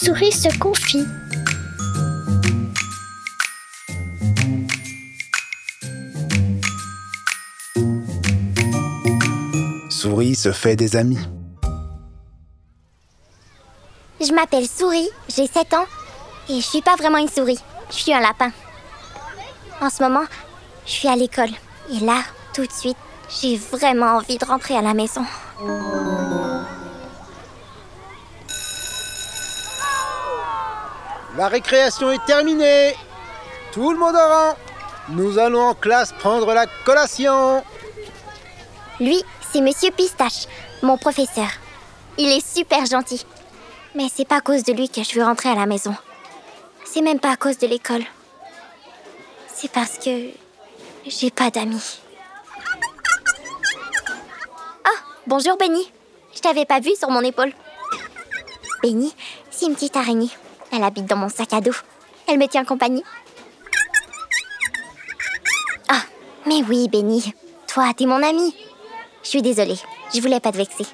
Souris se confie. Souris se fait des amis. Je m'appelle Souris, j'ai 7 ans et je suis pas vraiment une souris, je suis un lapin. En ce moment, je suis à l'école et là, tout de suite, j'ai vraiment envie de rentrer à la maison. La récréation est terminée. Tout le monde en rang. Nous allons en classe prendre la collation. Lui, c'est Monsieur Pistache, mon professeur. Il est super gentil. Mais c'est pas à cause de lui que je veux rentrer à la maison. C'est même pas à cause de l'école. C'est parce que j'ai pas d'amis. Ah, bonjour Benny. Je t'avais pas vu sur mon épaule. Benny, c'est une petite araignée. Elle habite dans mon sac à dos. Elle me tient compagnie. Ah, mais oui, Benny. Toi, t'es mon ami. Je suis désolée. Je voulais pas te vexer.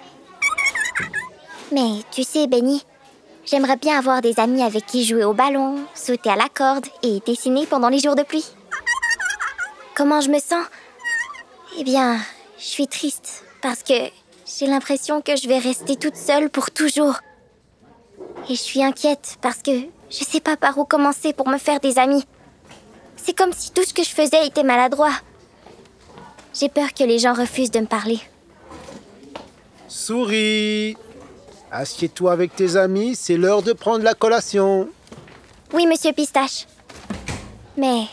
Mais tu sais, Benny, j'aimerais bien avoir des amis avec qui jouer au ballon, sauter à la corde et dessiner pendant les jours de pluie. Comment je me sens? Eh bien, je suis triste parce que j'ai l'impression que je vais rester toute seule pour toujours. Et je suis inquiète parce que je sais pas par où commencer pour me faire des amis. C'est comme si tout ce que je faisais était maladroit. J'ai peur que les gens refusent de me parler. Souris. Assieds-toi avec tes amis, c'est l'heure de prendre la collation. Oui, monsieur Pistache. Mais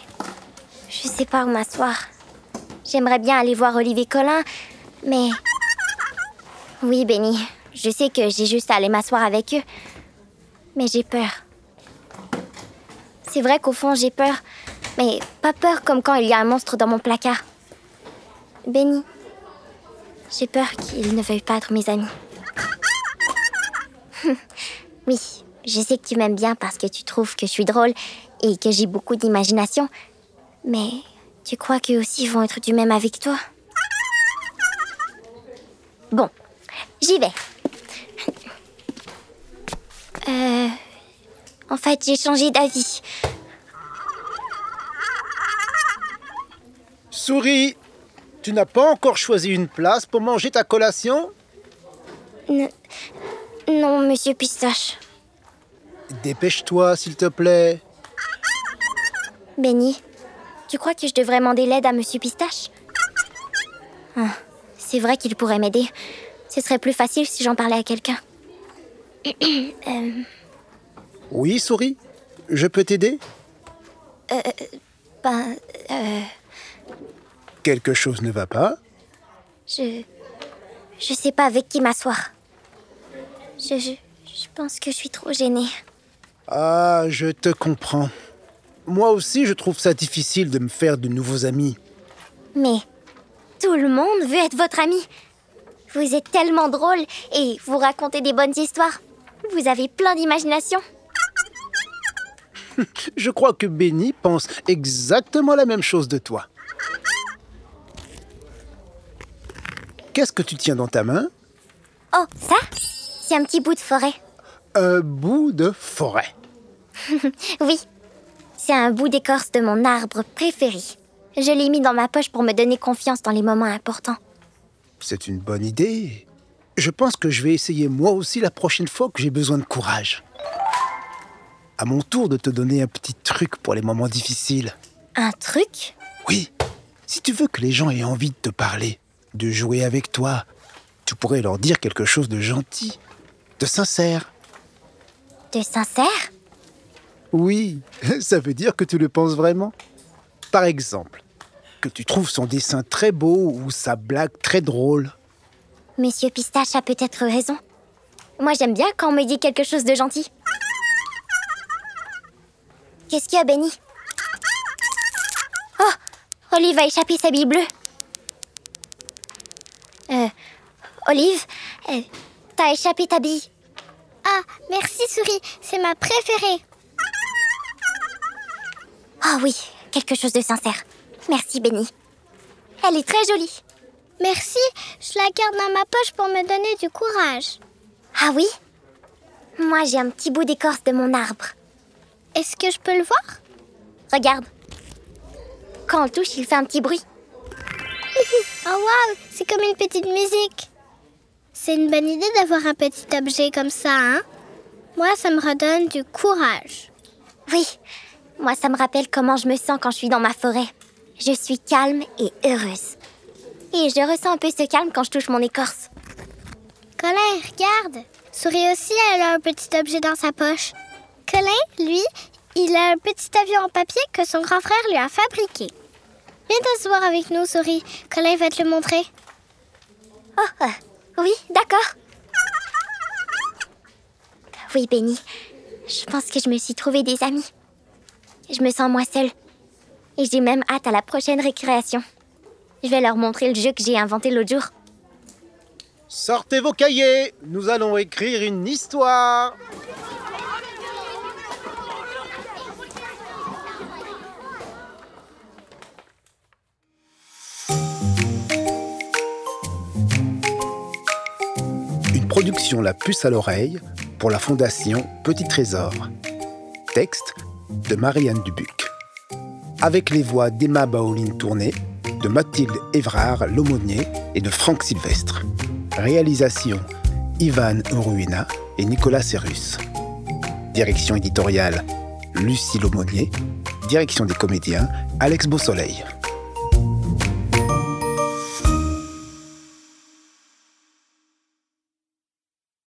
je sais pas où m'asseoir. J'aimerais bien aller voir Olivier Collin, mais. Oui, Benny, je sais que j'ai juste à aller m'asseoir avec eux. Mais j'ai peur. C'est vrai qu'au fond, j'ai peur. Mais pas peur comme quand il y a un monstre dans mon placard. Benny, j'ai peur qu'ils ne veuillent pas être mes amis. oui, je sais que tu m'aimes bien parce que tu trouves que je suis drôle et que j'ai beaucoup d'imagination. Mais tu crois qu'eux aussi vont être du même avec toi? Bon, j'y vais. Euh. En fait, j'ai changé d'avis. Souris, tu n'as pas encore choisi une place pour manger ta collation? N- non, monsieur Pistache. Dépêche-toi, s'il te plaît. Benny, tu crois que je devrais demander l'aide à monsieur Pistache? Ah, C'est vrai qu'il pourrait m'aider. Ce serait plus facile si j'en parlais à quelqu'un. Euh, Oui, Souris Je peux t'aider? Ben, euh, Quelque chose ne va pas? Je. Je sais pas avec qui m'asseoir. Je, je. Je pense que je suis trop gênée. Ah, je te comprends. Moi aussi, je trouve ça difficile de me faire de nouveaux amis. Mais tout le monde veut être votre ami. Vous êtes tellement drôle et vous racontez des bonnes histoires. Vous avez plein d'imagination. Je crois que Benny pense exactement la même chose de toi. Qu'est-ce que tu tiens dans ta main? Oh, ça? C'est un petit bout de forêt. Un bout de forêt. Oui, c'est un bout d'écorce de mon arbre préféré. Je l'ai mis dans ma poche pour me donner confiance dans les moments importants. C'est une bonne idée. Je pense que je vais essayer moi aussi la prochaine fois que j'ai besoin de courage. À mon tour de te donner un petit truc pour les moments difficiles. Un truc? Oui, si tu veux que les gens aient envie de te parler, de jouer avec toi, tu pourrais leur dire quelque chose de gentil, de sincère. De sincère? Oui, ça veut dire que tu le penses vraiment? Par exemple, que tu trouves son dessin très beau ou sa blague très drôle. Monsieur Pistache a peut-être raison. Moi, j'aime bien quand on me dit quelque chose de gentil. Qu'est-ce qu'il y a, Benny Oh Olive a échappé sa bille bleue. Euh. Olive, euh, t'as échappé ta bille. Ah, merci Souris, c'est ma préférée. Ah oui, quelque chose de sincère. Merci, Benny. Elle est très jolie. Merci, je la garde dans ma poche pour me donner du courage. Ah oui? Moi, j'ai un petit bout d'écorce de mon arbre. Est-ce que je peux le voir? Regarde. Quand on le touche, il fait un petit bruit. Oh waouh, c'est comme une petite musique. C'est une bonne idée d'avoir un petit objet comme ça, hein? Moi, ça me redonne du courage. Oui, moi, ça me rappelle comment je me sens quand je suis dans ma forêt. Je suis calme et heureuse. Et je ressens un peu ce calme quand je touche mon écorce. Colin, regarde. Souris aussi, elle a un petit objet dans sa poche. Colin, lui, il a un petit avion en papier que son grand frère lui a fabriqué. Viens t'asseoir avec nous, Souris. Colin va te le montrer. Oh, euh, oui, d'accord. Oui, Benny. Je pense que je me suis trouvé des amis. Je me sens moins seule. Et j'ai même hâte à la prochaine récréation. Je vais leur montrer le jeu que j'ai inventé l'autre jour. Sortez vos cahiers, nous allons écrire une histoire. Une production La Puce à l'oreille pour la Fondation Petit Trésor. Texte de Marianne Dubuc. Avec les voix d'Emma Baoline Tourné, de Mathilde Évrard Lomonier et de Franck Sylvestre. Réalisation Ivan Uruina et Nicolas Serrus. Direction éditoriale Lucie Lomonier. Direction des comédiens Alex Beausoleil.